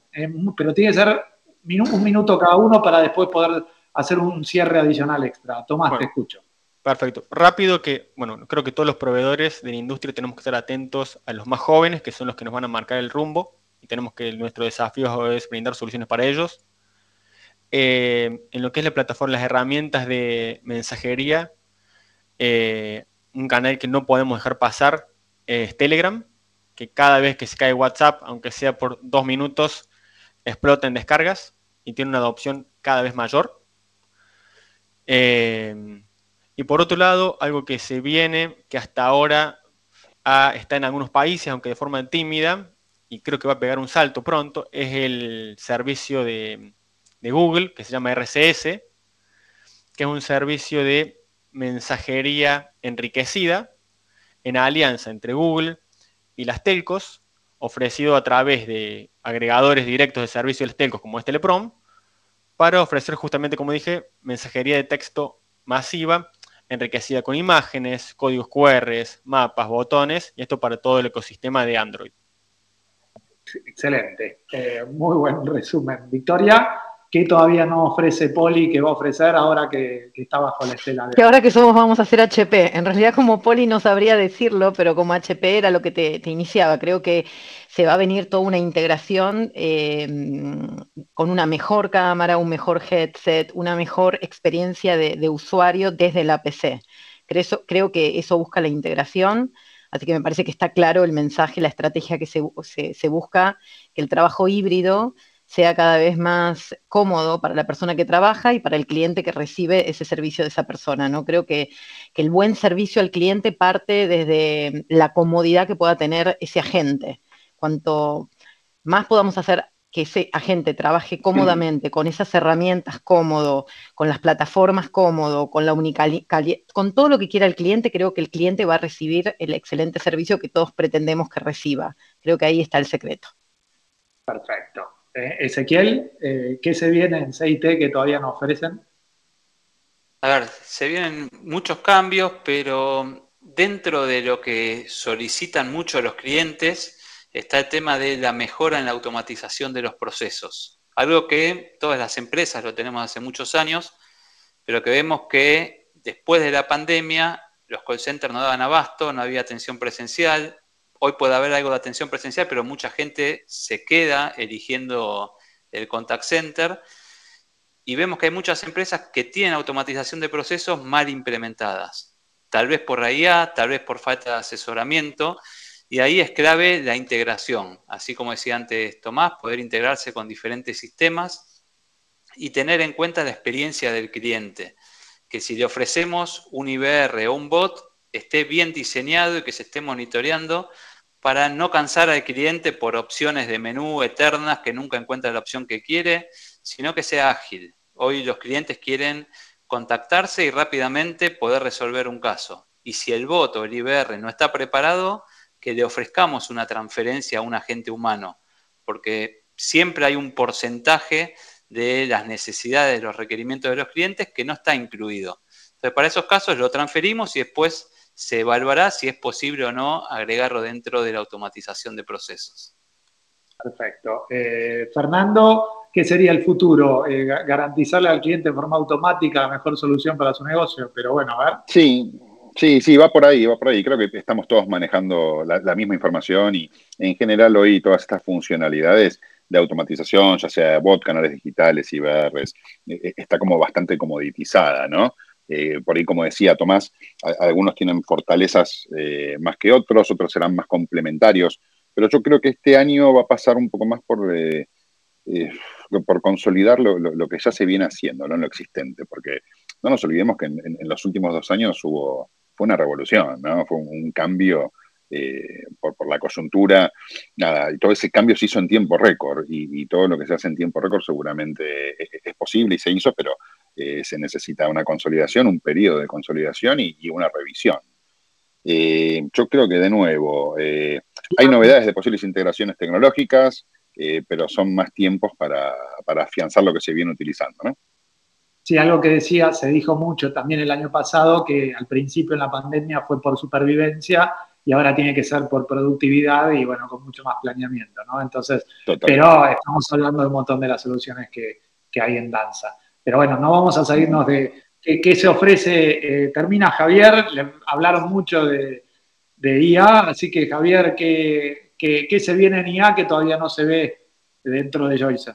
pero tiene que ser un minuto cada uno para después poder hacer un cierre adicional extra. Tomás, te escucho. Perfecto. Rápido que, bueno, creo que todos los proveedores de la industria tenemos que estar atentos a los más jóvenes, que son los que nos van a marcar el rumbo, y tenemos que nuestro desafío es brindar soluciones para ellos. Eh, en lo que es la plataforma, las herramientas de mensajería, eh, un canal que no podemos dejar pasar es Telegram, que cada vez que se cae WhatsApp, aunque sea por dos minutos, explota en descargas y tiene una adopción cada vez mayor. Eh, y por otro lado, algo que se viene, que hasta ahora está en algunos países, aunque de forma tímida, y creo que va a pegar un salto pronto, es el servicio de, Google, que se llama RCS, que es un servicio de mensajería enriquecida en alianza entre Google y las telcos, ofrecido a través de agregadores directos de servicio de las telcos como es Teleprom, para ofrecer justamente, como dije, mensajería de texto masiva, enriquecida con imágenes, códigos QR, mapas, botones, y esto para todo el ecosistema de Android. Excelente, eh, muy buen resumen. Victoria, ¿qué todavía no ofrece Poli que va a ofrecer ahora que, está bajo la estela de... Que ahora que somos vamos a hacer HP. En realidad como Poli no sabría decirlo, pero como HP era lo que te, te iniciaba. Creo que se va a venir toda una integración eh, con una mejor cámara, un mejor headset, una mejor experiencia de, usuario desde la PC. Creo, creo, que eso busca la integración, así que me parece que está claro el mensaje, la estrategia que se, busca, que el trabajo híbrido sea cada vez más cómodo para la persona que trabaja y para el cliente que recibe ese servicio de esa persona. ¿no? Creo que, que, el buen servicio al cliente parte desde la comodidad que pueda tener ese agente cuanto más podamos hacer que ese agente trabaje cómodamente, con esas herramientas cómodo, con las plataformas cómodo, con la con todo lo que quiera el cliente, creo que el cliente va a recibir el excelente servicio que todos pretendemos que reciba. Creo que ahí está el secreto. Perfecto. Eh, Ezequiel, eh, ¿qué se viene en CIT que todavía no ofrecen? A ver, se vienen muchos cambios, pero dentro de lo que solicitan mucho los clientes, está el tema de la mejora en la automatización de los procesos. Algo que todas las empresas lo tenemos hace muchos años, pero que vemos que después de la pandemia los call centers no daban abasto, no había atención presencial. Hoy puede haber algo de atención presencial, pero mucha gente se queda eligiendo el contact center. Y vemos que hay muchas empresas que tienen automatización de procesos mal implementadas. Tal vez por IA, tal vez por falta de asesoramiento. Y ahí es clave la integración, así como decía antes Tomás, poder integrarse con diferentes sistemas y tener en cuenta la experiencia del cliente, que si le ofrecemos un IBR o un bot, esté bien diseñado y que se esté monitoreando para no cansar al cliente por opciones de menú eternas que nunca encuentra la opción que quiere, sino que sea ágil. Hoy los clientes quieren contactarse y rápidamente poder resolver un caso. Y si el bot o el IBR no está preparado, que le ofrezcamos una transferencia a un agente humano, porque siempre hay un porcentaje de las necesidades, de los requerimientos de los clientes que no está incluido. Entonces, para esos casos lo transferimos y después se evaluará si es posible o no agregarlo dentro de la automatización de procesos. Perfecto. Eh, Fernando, ¿qué sería el futuro? Eh, garantizarle al cliente de forma automática la mejor solución para su negocio, pero bueno, a ver. Sí, sí, sí, va por ahí, va por ahí. Creo que estamos todos manejando la, misma información y en general hoy todas estas funcionalidades de automatización, ya sea bot, canales digitales, IBRs, eh, está como bastante comoditizada, ¿no? Eh, por ahí, como decía Tomás, algunos tienen fortalezas eh, más que otros, otros serán más complementarios, pero yo creo que este año va a pasar un poco más por, eh, por consolidar lo, que ya se viene haciendo, ¿no? lo existente, porque no nos olvidemos que en, los últimos dos años hubo, fue una revolución, ¿no? fue un, cambio por, la coyuntura, nada, y todo ese cambio se hizo en tiempo récord, y, todo lo que se hace en tiempo récord seguramente es posible y se hizo, pero eh, se necesita una consolidación, un periodo de consolidación y, una revisión. Eh, yo creo que de nuevo, eh, hay novedades de posibles integraciones tecnológicas, pero son más tiempos para, afianzar lo que se viene utilizando. ¿no? Sí, algo que decía, se dijo mucho también el año pasado, que al principio en la pandemia fue por supervivencia y ahora tiene que ser por productividad y bueno, con mucho más planeamiento, ¿no? Entonces, pero estamos hablando de un montón de las soluciones que, que hay en danza. Pero bueno, no vamos a salirnos de qué, se ofrece. Eh, termina Javier, le hablaron mucho de, IA, así que Javier, ¿qué, ¿qué, se viene en IA que todavía no se ve dentro de Joyce?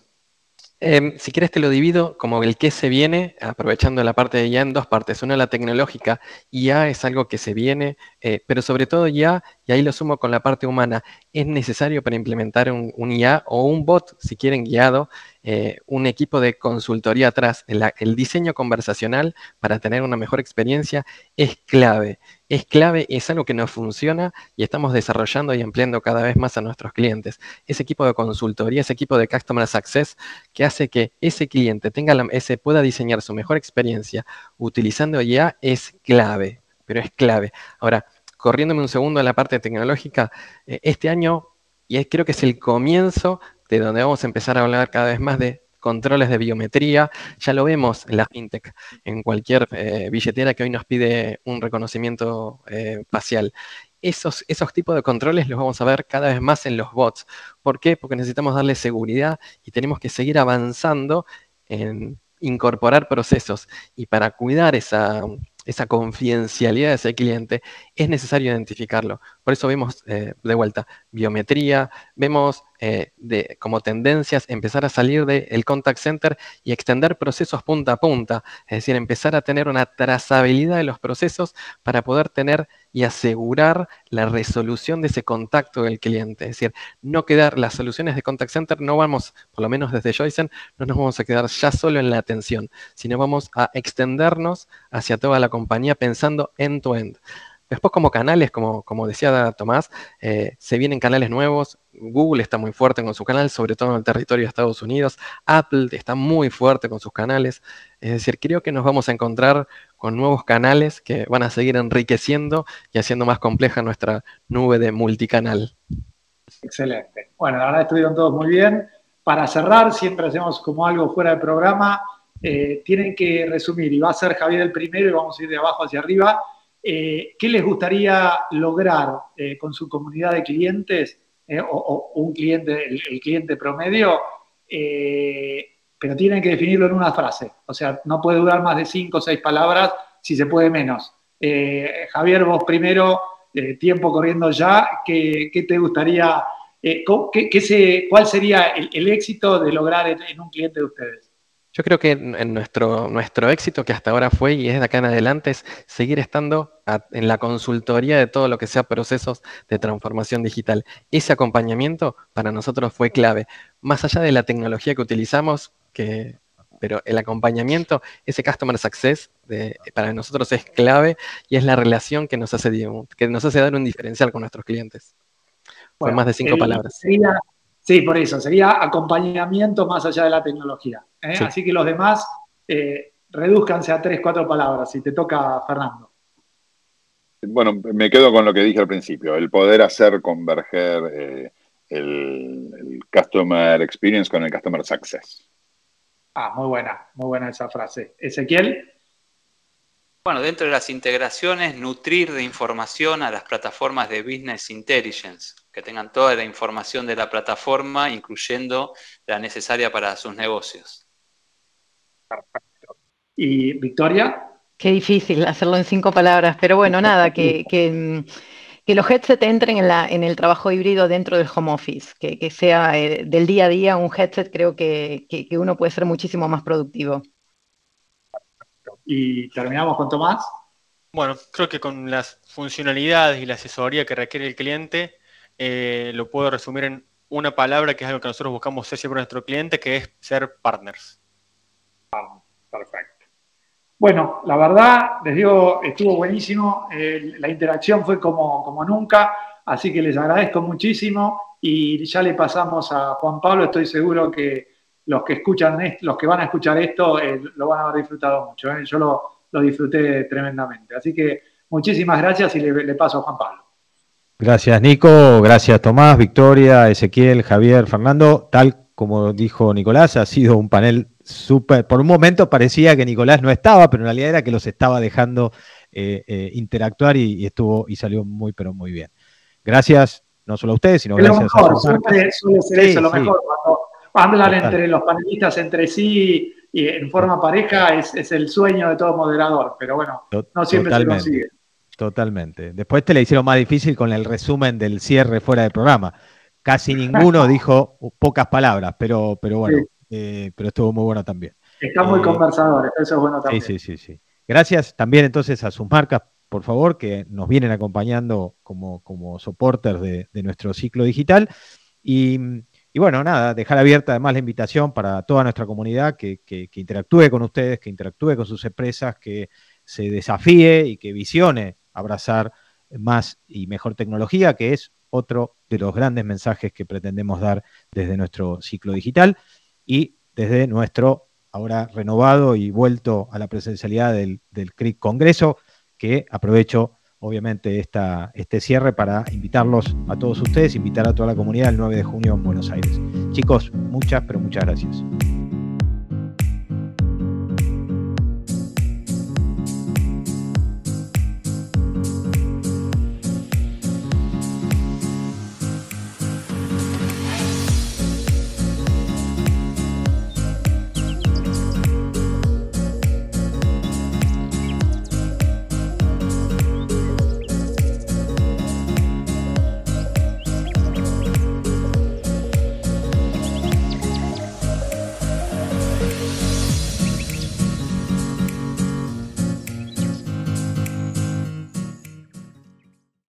Em, si quieres te lo divido como el que se viene, aprovechando la parte de IA en dos partes. Una, la tecnológica. IA es algo que se viene, eh, pero sobre todo IA, y ahí lo sumo con la parte humana, es necesario para implementar un, un IA o un bot, si quieren guiado, eh, un equipo de consultoría atrás. El, diseño conversacional para tener una mejor experiencia es clave. Es clave, es algo que nos funciona y estamos desarrollando y empleando cada vez más a nuestros clientes. Ese equipo de consultoría, ese equipo de Customer Success que hace que ese cliente tenga ese, pueda diseñar su mejor experiencia utilizando IA es clave, pero es clave. Ahora, corriéndome un segundo en la parte tecnológica, eh, este año, y creo que es el comienzo de donde vamos a empezar a hablar cada vez más de controles de biometría. Ya lo vemos en la fintech, en cualquier eh, billetera que hoy nos pide un reconocimiento eh, facial. Esos, esos tipos de controles los vamos a ver cada vez más en los bots. ¿Por qué? Porque necesitamos darle seguridad y tenemos que seguir avanzando en incorporar procesos. Y para cuidar esa, esa confidencialidad de ese cliente, es necesario identificarlo. Por eso vemos eh, de vuelta biometría, vemos eh, de, como tendencias empezar a salir del contact center y extender procesos punta a punta, es decir, empezar a tener una trazabilidad de los procesos para poder tener y asegurar la resolución de ese contacto del cliente. Es decir, no quedar, las soluciones de contact center no vamos, por lo menos desde Joycen, no nos vamos a quedar ya solo en la atención, sino vamos a extendernos hacia toda la compañía pensando end-to-end. end to end Después como canales, como, como decía Tomás, eh, se vienen canales nuevos. Google está muy fuerte con su canal, sobre todo en el territorio de Estados Unidos. Apple está muy fuerte con sus canales. Es decir, creo que nos vamos a encontrar con nuevos canales que van a seguir enriqueciendo y haciendo más compleja nuestra nube de multicanal. Excelente. Bueno, la verdad estuvieron todos muy bien. Para cerrar, siempre hacemos como algo fuera del programa. Eh, tienen que resumir, y va a ser Javier el primero y vamos a ir de abajo hacia arriba eh, ¿qué les gustaría lograr eh, con su comunidad de clientes eh, o, un cliente, el, cliente promedio? Pero tienen que definirlo en una frase. O sea, no puede durar más de cinco o seis palabras, si se puede menos. Javier, vos primero, tiempo corriendo ya, ¿qué, te gustaría, ¿cuál sería el, éxito de lograr en un cliente de ustedes? Yo creo que en nuestro, nuestro éxito, que hasta ahora fue y es de acá en adelante, es seguir estando en la consultoría de todo lo que sea procesos de transformación digital. Ese acompañamiento para nosotros fue clave. Más allá de la tecnología que utilizamos, que, pero el acompañamiento, ese customer success, para nosotros es clave y es la relación que nos, hace, que nos hace dar un diferencial con nuestros clientes. Fue más de cinco palabras. Sí, por eso, sería acompañamiento más allá de la tecnología. ¿eh? Así que los demás, eh, reduzcanse a tres, cuatro palabras, si te toca, Fernando. Bueno, me quedo con lo que dije al principio, el poder hacer converger eh, el, Customer Experience con el Customer Success. Ah, muy buena, muy buena esa frase. Ezequiel. Bueno, dentro de las integraciones, nutrir de información a las plataformas de Business Intelligence, que tengan toda la información de la plataforma, incluyendo la necesaria para sus negocios. Perfecto. ¿Y Victoria? Qué difícil hacerlo en cinco palabras, pero bueno, nada, que, que, los headsets entren en, la, en, el trabajo híbrido dentro del home office, que, sea eh, del día a día un headset, creo que, uno puede ser muchísimo más productivo. Y terminamos con Tomás. Bueno, creo que con las funcionalidades y la asesoría que requiere el cliente, eh, lo puedo resumir en una palabra que es algo que nosotros buscamos ser siempre nuestro cliente, que es ser partners. perfecto. Bueno, la verdad, les digo, estuvo buenísimo. la interacción fue como, como nunca, así que les agradezco muchísimo y ya le pasamos a Juan Pablo. Estoy seguro que los que escuchan los que van a escuchar esto eh, lo van a haber disfrutado mucho. ¿eh? Yo lo, disfruté tremendamente. Así que muchísimas gracias y le, le paso a Juan Pablo. Gracias, Nico. Gracias, Tomás, Victoria, Ezequiel, Javier, Fernando. Tal como dijo Nicolás, ha sido un panel súper. Por un momento parecía que Nicolás no estaba, pero en realidad era que los estaba dejando eh, interactuar y, estuvo y salió muy, pero muy bien. Gracias, no solo a ustedes, sino gracias a sus suele, suele ser eso, lo mejor. Cuando hablan entre los panelistas entre sí y en forma pareja es, el sueño de todo moderador, pero bueno, no siempre se consigue. Totalmente. Después te le hicieron más difícil con el resumen del cierre fuera del programa. Casi ninguno [LAUGHS] dijo pocas palabras, pero, pero bueno, eh, pero estuvo muy bueno también. Está muy eh, conversador, eso es bueno también. Sí, sí, sí, sí. Gracias también entonces a sus marcas, por favor, que nos vienen acompañando como, como soporters de, nuestro ciclo digital. Y, bueno, nada, dejar abierta además la invitación para toda nuestra comunidad que, que, interactúe con ustedes, que interactúe con sus empresas, que se desafíe y que visione abrazar más y mejor tecnología, que es otro de los grandes mensajes que pretendemos dar desde nuestro ciclo digital y desde nuestro ahora renovado y vuelto a la presencialidad del, del CRIC Congreso, que aprovecho obviamente esta, este cierre para invitarlos a todos ustedes, invitar a toda la comunidad el 9 de junio en Buenos Aires. Chicos, muchas, pero muchas gracias.